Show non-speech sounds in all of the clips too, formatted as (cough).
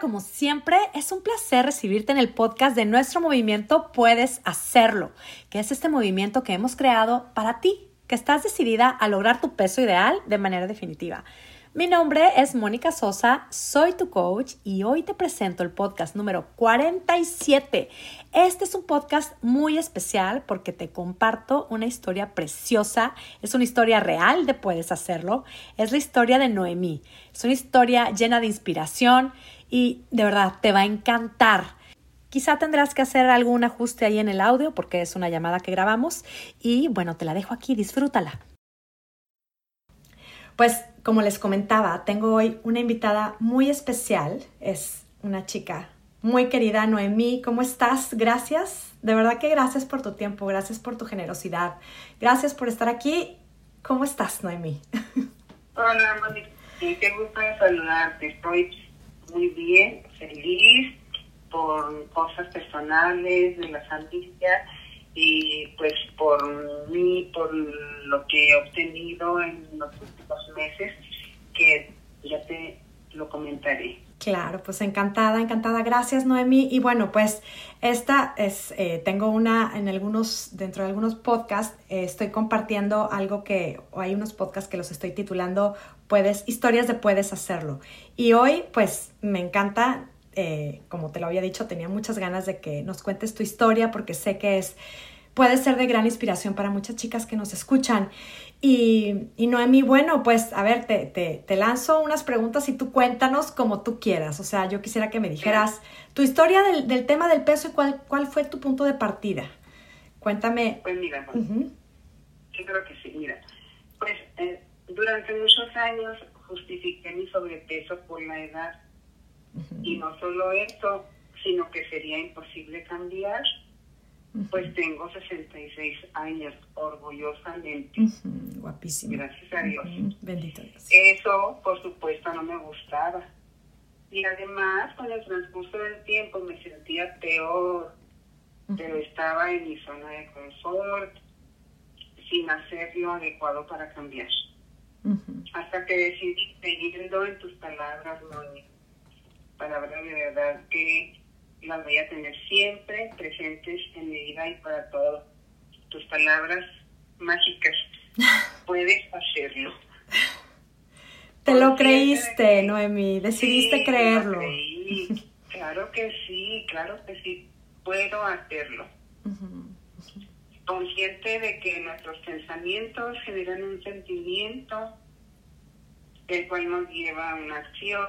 Como siempre, es un placer recibirte en el podcast de nuestro movimiento Puedes Hacerlo, que es este movimiento que hemos creado para ti, que estás decidida a lograr tu peso ideal de manera definitiva. Mi nombre es Mónica Sosa, soy tu coach y hoy te presento el podcast número 47. Este es un podcast muy especial porque te comparto una historia preciosa, es una historia real de Puedes Hacerlo, es la historia de Noemí, es una historia llena de inspiración y de verdad te va a encantar. Quizá tendrás que hacer algún ajuste ahí en el audio porque es una llamada que grabamos y bueno, te la dejo aquí, disfrútala. Pues como les comentaba, tengo hoy una invitada muy especial. Es una chica muy querida, Noemí. ¿Cómo estás? Gracias. De verdad que gracias por tu tiempo, gracias por tu generosidad. Gracias por estar aquí. ¿Cómo estás, Noemí? (laughs) Hola, Mónica. Qué gusto saludarte. Estoy muy bien, feliz por cosas personales de la familia y pues por mí, por lo que he obtenido en los últimos meses, que ya te lo comentaré. Claro, pues encantada, encantada. Gracias, Noemi. Y bueno, pues esta es, eh, tengo una en algunos, dentro de algunos podcasts, eh, estoy compartiendo algo que, o hay unos podcasts que los estoy titulando Puedes, historias de puedes hacerlo. Y hoy, pues me encanta, eh, como te lo había dicho, tenía muchas ganas de que nos cuentes tu historia porque sé que es puede ser de gran inspiración para muchas chicas que nos escuchan. Y, y Noemi, bueno, pues a ver, te, te, te, lanzo unas preguntas y tú cuéntanos como tú quieras. O sea, yo quisiera que me dijeras tu historia del, del tema del peso y cuál, cuál fue tu punto de partida. Cuéntame. Pues mira, yo creo que sí, mira. Pues eh, durante muchos años justifiqué mi sobrepeso por la edad. Y no solo eso, sino que sería imposible cambiar pues tengo 66 años, orgullosamente. Guapísimo. Gracias a Dios. Bendito Dios. Eso, por supuesto, no me gustaba. Y además, con el transcurso del tiempo me sentía peor, pero estaba en mi zona de confort, sin hacer lo adecuado para cambiar. Hasta que decidí, teniendo en tus palabras, Moni, palabras de verdad que las voy a tener siempre presentes en mi vida y para todo. Tus palabras mágicas. (laughs) Puedes hacerlo. Te lo creíste, Noemi, decidiste creerlo. (laughs) Claro que sí, claro que sí, puedo hacerlo. Consciente de que nuestros pensamientos generan un sentimiento, el cual nos lleva a una acción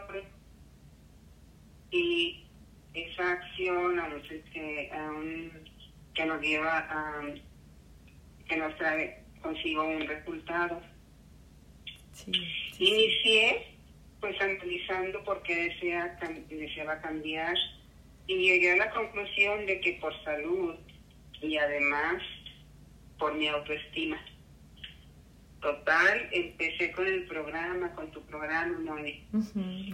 y esa acción a veces que, que nos lleva a que nos trae consigo un resultado. Inicié pues analizando por qué desea, deseaba cambiar y llegué a la conclusión de que por salud y además por mi autoestima. Total, empecé con el programa, con tu programa, Moni.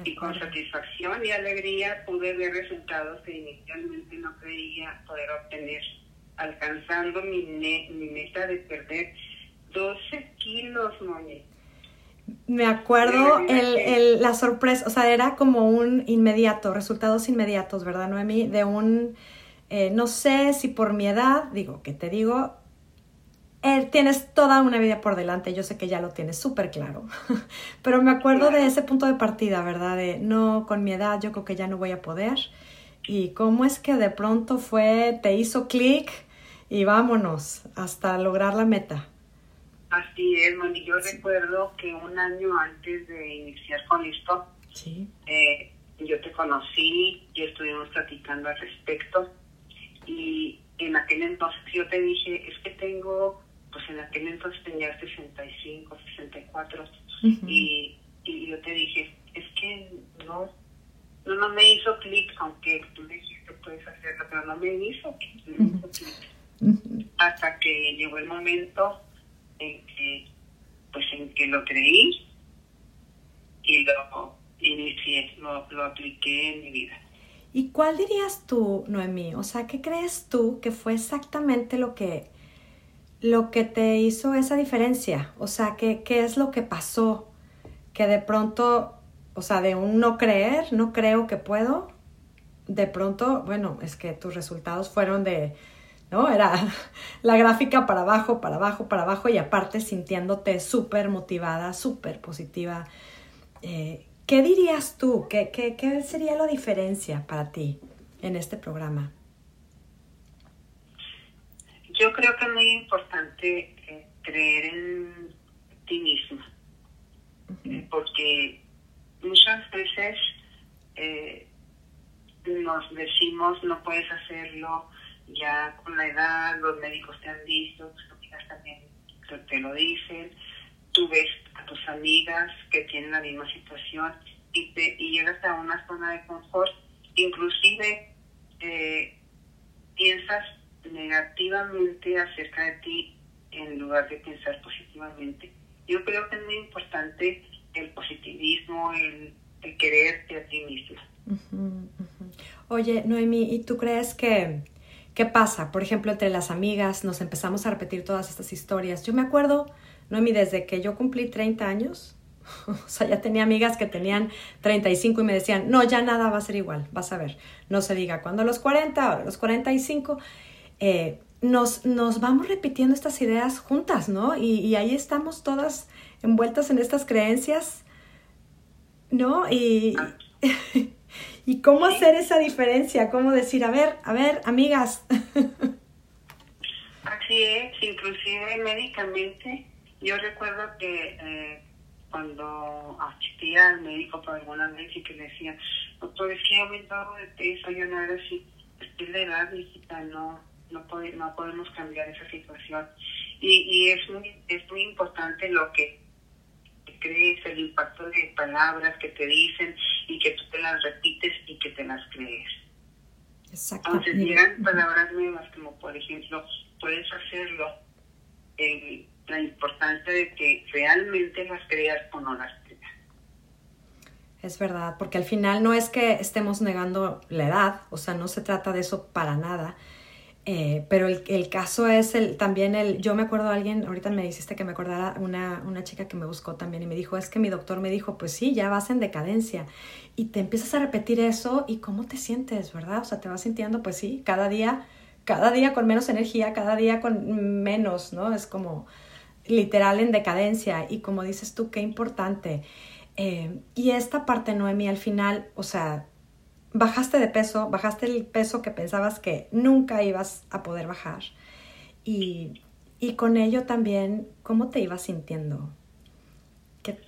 y con satisfacción y alegría pude ver resultados que inicialmente no creía poder obtener, alcanzando mi, mi meta de perder 12 kilos, Moni. Me acuerdo el, el, la sorpresa, o sea, era como un inmediato, resultados inmediatos, ¿verdad, Noemi? De un, eh, no sé si por mi edad, digo, que te digo, eh, tienes toda una vida por delante, yo sé que ya lo tienes súper claro, (laughs) pero me acuerdo de ese punto de partida, ¿verdad? De no, con mi edad yo creo que ya no voy a poder. Y cómo es que de pronto fue, te hizo clic y vámonos hasta lograr la meta. Así es, Moni. Yo recuerdo que un año antes de iniciar con esto, eh, yo te conocí y estuvimos platicando al respecto. Y en aquel entonces yo te dije, es que tengo pues en aquel entonces tenía 65, 64, y, y yo te dije, es que no, no, no me hizo clic, aunque tú dijiste puedes hacerlo, pero no me hizo, clic. Hasta que llegó el momento en que, pues en que lo creí y lo inicié, lo, lo apliqué en mi vida. ¿Y cuál dirías tú, Noemí? O sea, ¿qué crees tú que fue exactamente lo que lo que te hizo esa diferencia? O sea, ¿qué, qué es lo que pasó? Que de pronto o sea, de un no creer, no creo que puedo, de pronto, bueno, es que tus resultados fueron de, ¿no? Era (laughs) la gráfica para abajo, para abajo, para abajo y aparte sintiéndote súper motivada, súper positiva. Eh, ¿Qué dirías tú? ¿Qué, ¿Qué, qué, sería la diferencia para ti en este programa? Yo creo que es muy importante eh, creer en ti mismo, eh, porque muchas veces eh, nos decimos no puedes hacerlo ya con la edad, los médicos te han visto, tus amigas también te, lo dicen, tú ves a tus amigas que tienen la misma situación y, te, y llegas a una zona de confort, inclusive eh, piensas negativamente acerca de ti en lugar de pensar positivamente. Yo creo que es muy importante el positivismo, el, el quererte a ti misma. Oye, Noemi, ¿y tú crees que qué pasa? Por ejemplo, entre las amigas nos empezamos a repetir todas estas historias. Yo me acuerdo, Noemi, desde que yo cumplí 30 años, (laughs) o sea, ya tenía amigas que tenían 35 y me decían, no, ya nada va a ser igual, vas a ver. No se diga cuando los 40, ahora los 45. Eh, nos, nos vamos repitiendo estas ideas juntas, ¿no? Y, y ahí estamos todas envueltas en estas creencias, ¿no? Y, (laughs) y cómo hacer esa diferencia, cómo decir, a ver, a ver, amigas. (laughs) Así es, inclusive médicamente, yo recuerdo que eh, cuando asistía al médico por alguna vez y que le decía, doctor, es que he aumentado de peso, yo no era así, es la edad, no, no, no podemos cambiar esa situación. Y, y es, muy, es muy importante lo que crees, el impacto de palabras que te dicen y que tú te las repites y que te las crees. Entonces llegan palabras nuevas como por ejemplo, puedes hacerlo, en la importancia de que realmente las creas o no las creas. Es verdad, porque al final no es que estemos negando la edad, o sea, no se trata de eso para nada, eh, pero el, caso es también el, yo me acuerdo de alguien, ahorita me dijiste que me acordara una, una chica que me buscó también y me dijo, es que mi doctor me dijo, pues sí, ya vas en decadencia. Y te empiezas a repetir eso y cómo te sientes, ¿verdad? O sea, te vas sintiendo, pues sí, cada día, cada día con menos energía, cada día con menos, ¿no? Es como literal en decadencia. Y como dices tú, qué importante. Eh, y esta parte, Noemi, al final, o sea, bajaste de peso, bajaste el peso que pensabas que nunca ibas a poder bajar. Y, y con ello también, ¿cómo te ibas sintiendo? ¿Qué,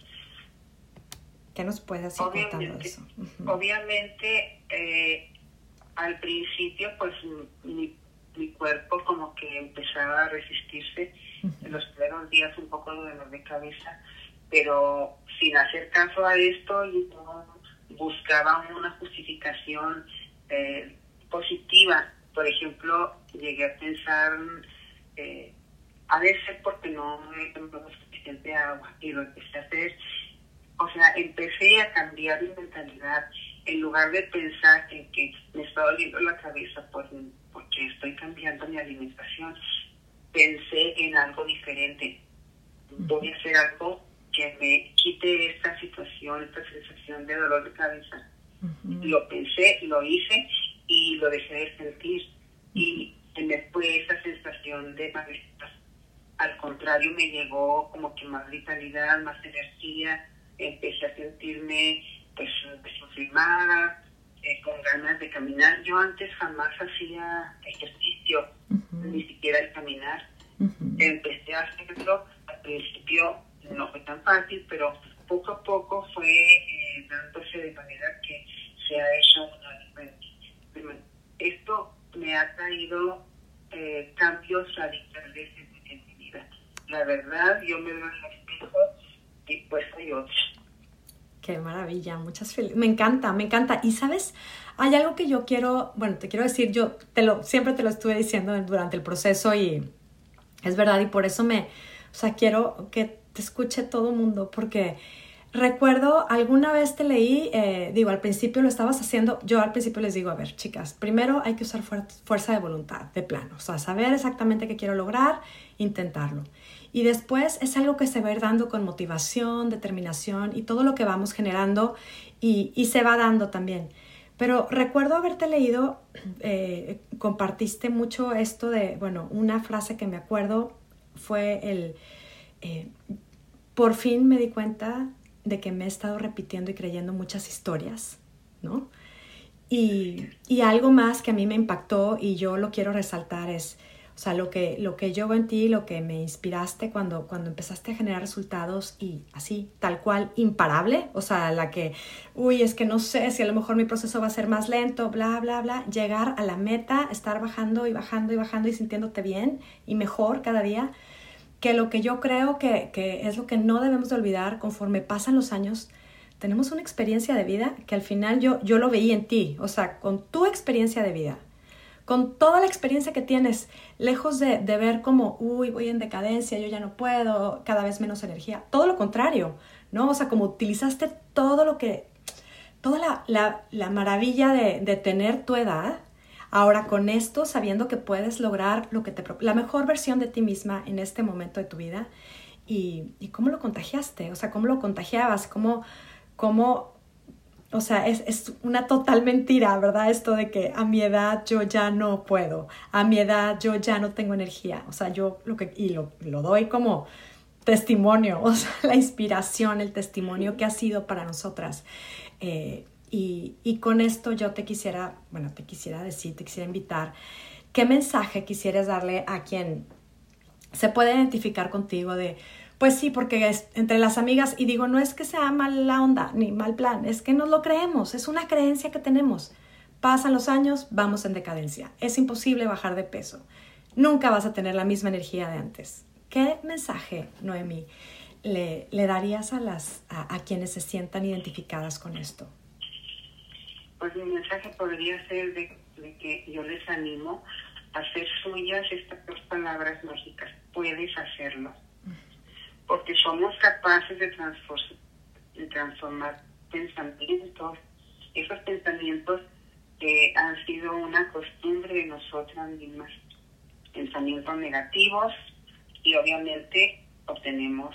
qué nos puedes ir contando eso? Obviamente, eh, al principio, pues mi, mi, cuerpo como que empezaba a resistirse en los primeros días un poco de dolor de cabeza, pero sin hacer caso a esto y todo buscaba una justificación eh, positiva. Por ejemplo, llegué a pensar, eh, a veces porque no me tomado suficiente agua y lo empecé a hacer. O sea, empecé a cambiar mi mentalidad. En lugar de pensar en que me está doliendo la cabeza por, porque estoy cambiando mi alimentación, pensé en algo diferente. Voy a hacer algo que me quite esta situación, esta sensación de dolor de cabeza. Lo pensé, lo hice y lo dejé de sentir. Y me fue esa sensación de malestar. Al contrario, me llegó como que más vitalidad, más energía. Empecé a sentirme pues desinflamada, eh, con ganas de caminar. Yo antes jamás hacía ejercicio, ni siquiera el caminar. Empecé a hacerlo al principio no fue tan fácil, pero poco a poco fue eh, dándose de manera que se ha hecho una diferencia. Esto me ha traído eh, cambios radicales en, en, mi vida. La verdad, yo me veo en el espejo y pues hay otros. Qué maravilla, muchas felicidades. Me encanta, me encanta. Y sabes, hay algo que yo quiero, bueno, te quiero decir, yo te lo, siempre te lo estuve diciendo durante el proceso y es verdad y por eso me, o sea, quiero que escuche todo mundo, porque recuerdo alguna vez te leí, eh, digo, al principio lo estabas haciendo, yo al principio les digo, a ver, chicas, primero hay que usar fuerza de voluntad, de plano, o sea, saber exactamente qué quiero lograr, intentarlo. y después es algo que se va a ir dando con motivación, determinación y todo lo que vamos generando y, y se va dando también. Pero recuerdo haberte leído, eh, compartiste mucho esto de, bueno, una frase que me acuerdo fue el, eh, por fin me di cuenta de que me he estado repitiendo y creyendo muchas historias, ¿no? Y, y algo más que a mí me impactó y yo lo quiero resaltar es, o sea, lo que, lo que yo en ti, lo que me inspiraste cuando, cuando empezaste a generar resultados y así, tal cual, imparable, o sea, la que, uy, es que no sé si a lo mejor mi proceso va a ser más lento, bla, bla, bla, llegar a la meta, estar bajando y bajando y bajando y sintiéndote bien y mejor cada día, que lo que yo creo que, que es lo que no debemos de olvidar conforme pasan los años, tenemos una experiencia de vida que al final yo, yo lo veí en ti, o sea, con tu experiencia de vida con toda la experiencia que tienes, lejos de, ver como, uy, voy en decadencia, yo ya no puedo, cada vez menos energía, todo lo contrario, ¿no? O sea, como utilizaste todo lo que, toda la, maravilla de, tener tu edad, ahora con esto, sabiendo que puedes lograr lo que te, la mejor versión de ti misma en este momento de tu vida, y, cómo lo contagiaste, o sea, cómo lo contagiabas, cómo, cómo o sea, es, una total mentira, ¿verdad? Esto de que a mi edad yo ya no puedo, a mi edad yo ya no tengo energía. O sea, yo lo que, y lo, doy como testimonio, (laughs) o sea, la inspiración, el testimonio que ha sido para nosotras. Eh, y, con esto yo te quisiera, bueno, te quisiera decir, te quisiera invitar, ¿qué mensaje quisieras darle a quien se puede identificar contigo de, pues sí, porque es entre las amigas, y digo, no es que sea mala onda ni mal plan, es que nos lo creemos, es una creencia que tenemos. Pasan los años, vamos en decadencia. Es imposible bajar de peso. Nunca vas a tener la misma energía de antes. ¿Qué mensaje, Noemi, le, le darías a, las, a, quienes se sientan identificadas con esto? Pues mi mensaje podría ser de, de que yo les animo a hacer suyas estas dos palabras mágicas. Puedes hacerlo porque somos capaces de, de transformar pensamientos, esos pensamientos que han sido una costumbre de nosotras mismas, pensamientos negativos y obviamente obtenemos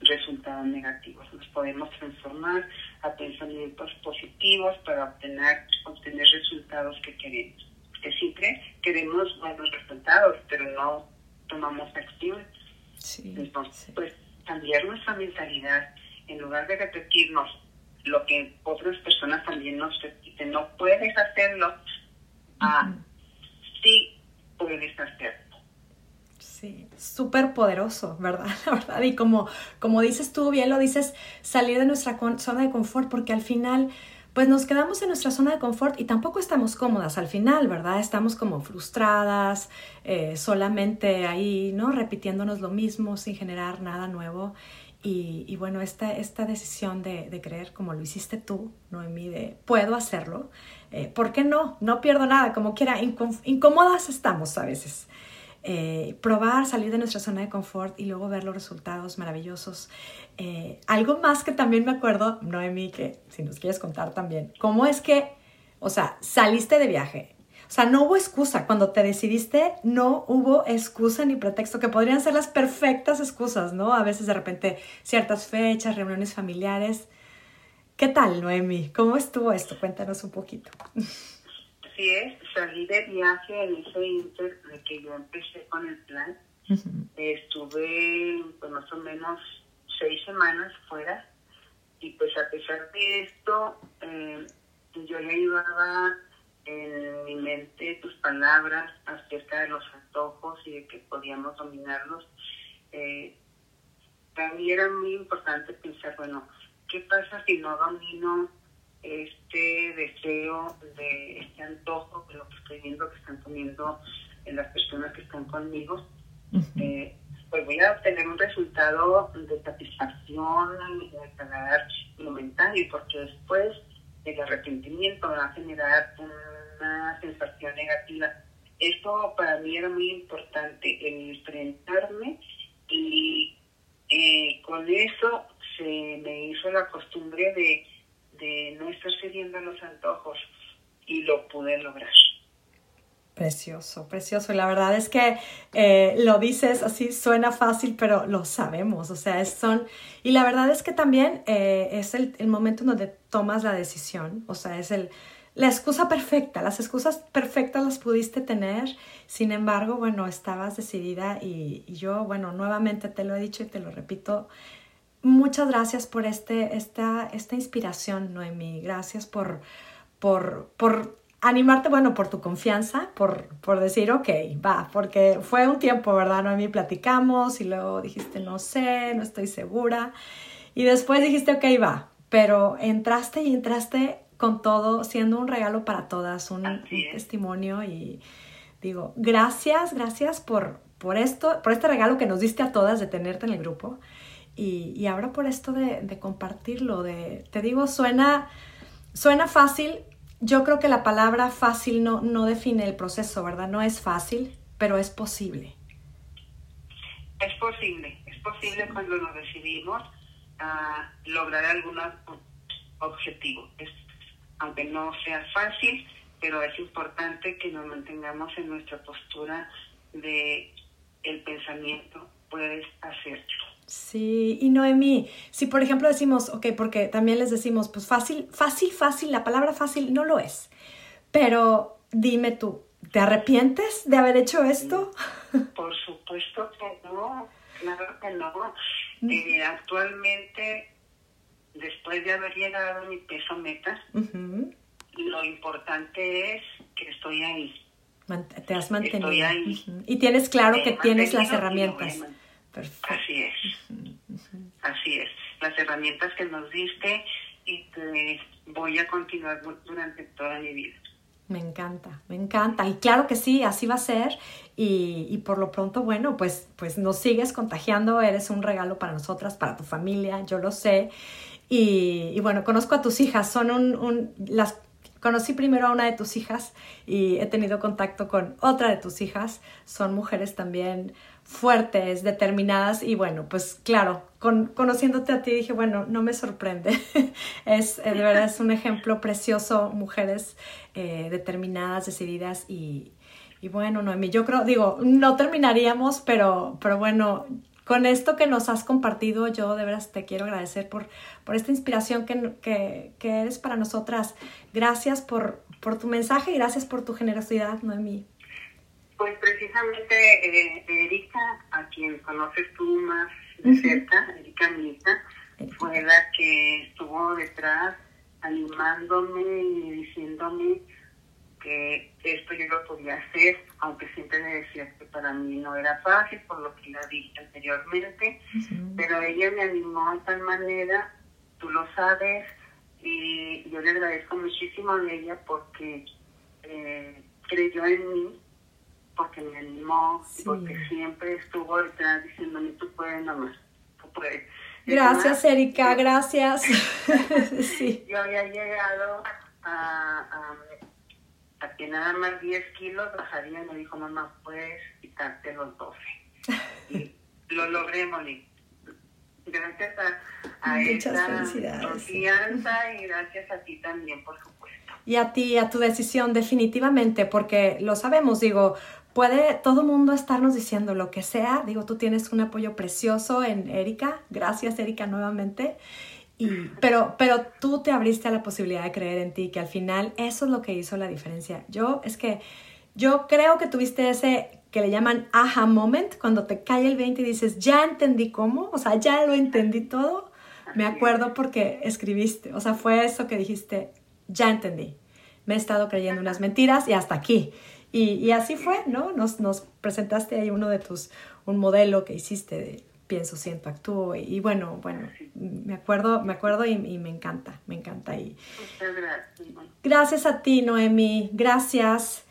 resultados negativos. Nos podemos transformar a pensamientos positivos para obtener, obtener resultados que queremos. Que siempre queremos buenos resultados, pero no tomamos acción entonces, pues cambiar nuestra mentalidad, en lugar de repetirnos lo que otras personas también nos repiten, no puedes hacerlo, ah, sí puedes hacerlo. Sí, súper poderoso, ¿verdad? (laughs) La verdad, y como, como dices tú, bien lo dices, salir de nuestra zona de confort, porque al final pues nos quedamos en nuestra zona de confort y tampoco estamos cómodas al final, ¿verdad? Estamos como frustradas, eh, solamente ahí, ¿no? Repitiéndonos lo mismo sin generar nada nuevo. Y, bueno, esta, esta decisión de, creer como lo hiciste tú, Noemí, de puedo hacerlo, eh, ¿por qué no? No pierdo nada, como quiera, incómodas estamos a veces. Eh, probar, salir de nuestra zona de confort y luego ver los resultados maravillosos. Eh, algo más que también me acuerdo, Noemi, que si nos quieres contar también, ¿cómo es que, o sea, saliste de viaje? O sea, no hubo excusa. Cuando te decidiste, no hubo excusa ni pretexto, que podrían ser las perfectas excusas, ¿no? A veces de repente ciertas fechas, reuniones familiares. ¿Qué tal, Noemi? ¿Cómo estuvo esto? Cuéntanos un poquito. (laughs) Así es, salí de viaje en ese inter de que yo empecé con el plan. Estuve pues, más o menos seis semanas fuera y pues a pesar de esto eh, yo le ayudaba en mi mente tus palabras acerca de los antojos y de que podíamos dominarlos. Eh, para mí era muy importante pensar, bueno, ¿qué pasa si no domino este deseo de este antojo de lo que estoy viendo que están comiendo en las personas que están conmigo? pues voy a obtener un resultado de satisfacción, de paladar momentáneo, porque después el arrepentimiento va a generar una sensación negativa. Esto para mí era muy importante, el enfrentarme y eh, con eso se me hizo la costumbre de, de no estar cediendo a los antojos y lo pude lograr. Precioso, precioso. Y la verdad es que eh, lo dices así, suena fácil, pero lo sabemos. O sea, es, son... Y la verdad es que también eh, es el, el, momento en donde tomas la decisión. O sea, es el, la excusa perfecta. Las excusas perfectas las pudiste tener. Sin embargo, bueno, estabas decidida y yo, bueno, nuevamente te lo he dicho y te lo repito. Muchas gracias por este, esta, esta inspiración, Noemi. Gracias por, por, por animarte, bueno, por tu confianza, por, por decir, ok, va, porque fue un tiempo, ¿verdad? No, a mí platicamos y luego dijiste, no sé, no estoy segura. Y después dijiste, ok, va, pero entraste y entraste con todo, siendo un regalo para todas, un, testimonio y digo, gracias, gracias por, por esto, por este regalo que nos diste a todas de tenerte en el grupo. Y, ahora por esto de, compartirlo, de, te digo, suena, suena fácil, yo creo que la palabra fácil no, no define el proceso, ¿verdad? No es fácil, pero es posible. Es posible, es posible cuando nos decidimos a lograr algún objetivo. aunque no sea fácil, pero es importante que nos mantengamos en nuestra postura de el pensamiento puedes hacerlo. Sí, y Noemí, si por ejemplo decimos, ok, porque también les decimos, pues fácil, fácil, fácil, la palabra fácil no lo es, pero dime tú, ¿te arrepientes de haber hecho esto? (laughs) Por supuesto que no, claro que no. Mm. Eh, actualmente, después de haber llegado a mi peso meta, lo importante es que estoy ahí. te has mantenido. Estoy ahí. Y tienes claro que tienes las herramientas. Así es. Así es. Las herramientas que nos diste y que voy a continuar durante toda mi vida. Me encanta, me encanta. Y claro que sí, así va a ser. Y, y, por lo pronto, bueno, pues, pues nos sigues contagiando. Eres un regalo para nosotras, para tu familia, yo lo sé. Y, y bueno, conozco a tus hijas, son un, un, las conocí primero a una de tus hijas y he tenido contacto con otra de tus hijas. Son mujeres también fuertes, determinadas y bueno, pues claro, con, conociéndote a ti dije, bueno, no me sorprende. (laughs) es, eh, de verdad es un ejemplo precioso, mujeres eh, determinadas, decididas y, y bueno, Noemi, yo creo, digo, no terminaríamos, pero, pero bueno, con esto que nos has compartido, yo de veras te quiero agradecer por, por esta inspiración que, que, que eres para nosotras. Gracias por, por tu mensaje y gracias por tu generosidad, Noemi. Pues precisamente eh, Erika, a quien conoces tú más de cerca, Erika Milita, fue la que estuvo detrás animándome y diciéndome que esto yo lo podía hacer, aunque siempre me decía que para mí no era fácil, por lo que la dije anteriormente, pero ella me animó de tal manera, tú lo sabes, y yo le agradezco muchísimo a ella porque eh, creyó en mí porque me animó, porque siempre estuvo detrás diciéndome, tú puedes nomás, tú puedes. Gracias, Erika, gracias. (laughs) sí. Yo había llegado a, a, que nada más 10 kilos bajaría y me dijo, mamá, puedes quitarte los 12. Y (laughs) lo logré, Molly. Gracias a, a esa confianza y gracias a ti también, por supuesto. Y a ti, a tu decisión, definitivamente, porque lo sabemos, digo, puede todo mundo estarnos diciendo lo que sea. Digo, tú tienes un apoyo precioso en Erika. Gracias, Erika, nuevamente. Y, pero, pero tú te abriste a la posibilidad de creer en ti, que al final eso es lo que hizo la diferencia. Yo es que yo creo que tuviste ese que le llaman aha moment, cuando te cae el 20 y dices, ya entendí cómo, o sea, ya lo entendí todo. Me acuerdo porque escribiste, o sea, fue eso que dijiste, ya entendí. Me he estado creyendo unas mentiras y hasta aquí. Y, y así fue, ¿no? Nos, nos, presentaste ahí uno de tus, un modelo que hiciste de pienso, siento, actúo. Y, bueno, bueno, me acuerdo, me acuerdo y, y, me encanta, me encanta. Y Muchas gracias. Gracias a ti, Noemi. Gracias.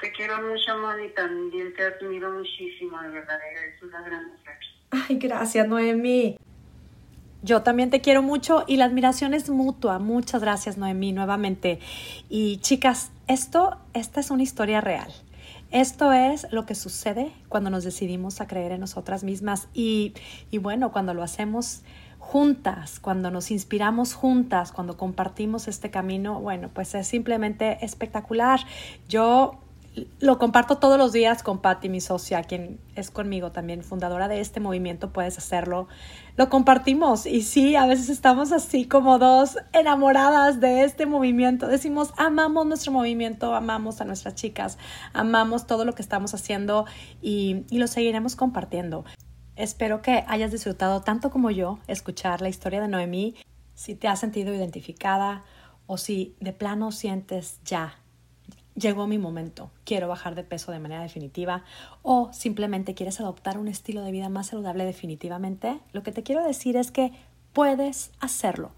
Te quiero mucho, Moni, también te admiro muchísimo, de verdad, eres una gran mujer. Ay, gracias, Noemi. Yo también te quiero mucho y la admiración es mutua. Muchas gracias, Noemí, nuevamente. Y chicas, esto, esta es una historia real. Esto es lo que sucede cuando nos decidimos a creer en nosotras mismas y, y bueno, cuando lo hacemos juntas, cuando nos inspiramos juntas, cuando compartimos este camino, bueno, pues es simplemente espectacular. Yo lo comparto todos los días con Patti, mi socia, quien es conmigo también, fundadora de este movimiento, puedes hacerlo. Lo compartimos y sí, a veces estamos así como dos enamoradas de este movimiento. Decimos, amamos nuestro movimiento, amamos a nuestras chicas, amamos todo lo que estamos haciendo y, y lo seguiremos compartiendo. Espero que hayas disfrutado tanto como yo escuchar la historia de Noemí. Si te has sentido identificada o si de plano sientes ya llegó mi momento, quiero bajar de peso de manera definitiva o simplemente quieres adoptar un estilo de vida más saludable definitivamente, lo que te quiero decir es que puedes hacerlo.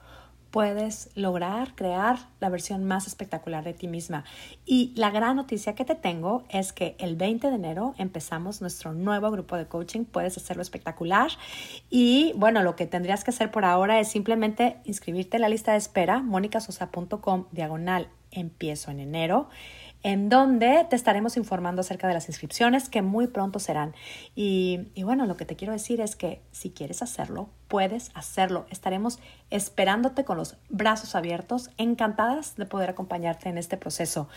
Puedes lograr crear la versión más espectacular de ti misma. Y la gran noticia que te tengo es que el 20 de enero empezamos nuestro nuevo grupo de coaching. Puedes hacerlo espectacular. Y bueno, lo que tendrías que hacer por ahora es simplemente inscribirte en la lista de espera, monicasosa.com diagonal empiezo en enero en donde te estaremos informando acerca de las inscripciones que muy pronto serán. Y, bueno, lo que te quiero decir es que si quieres hacerlo, puedes hacerlo. Estaremos esperándote con los brazos abiertos, encantadas de poder acompañarte en este proceso.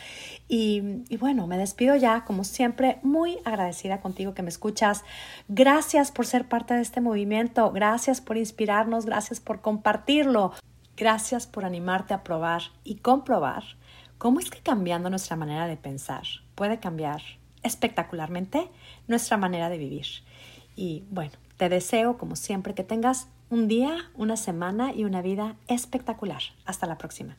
Y, y bueno, me despido ya, como siempre, muy agradecida contigo que me escuchas. Gracias por ser parte de este movimiento, gracias por inspirarnos, gracias por compartirlo. Gracias por animarte a probar y comprobar ¿Cómo es que cambiando nuestra manera de pensar puede cambiar espectacularmente nuestra manera de vivir? Y bueno, te deseo como siempre que tengas un día, una semana y una vida espectacular. Hasta la próxima.